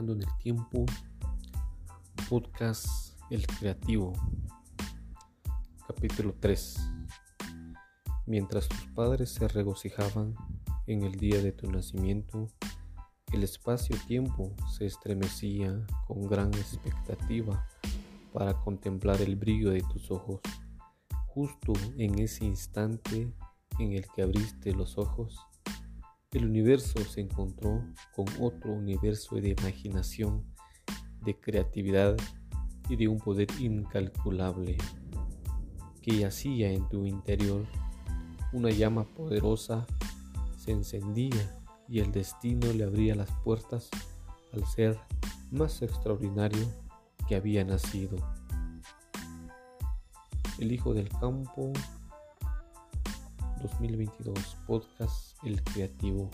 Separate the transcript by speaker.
Speaker 1: En el Tiempo, podcast El Creativo, capítulo 3. Mientras tus padres se regocijaban en el día de tu nacimiento, el espacio-tiempo se estremecía con gran expectativa para contemplar el brillo de tus ojos. Justo en ese instante en el que abriste los ojos, el universo se encontró con otro universo de imaginación, de creatividad y de un poder incalculable que yacía en tu interior. Una llama poderosa se encendía y el destino le abría las puertas al ser más extraordinario que había nacido. El Hijo del Campo 2022 Podcast El Creativo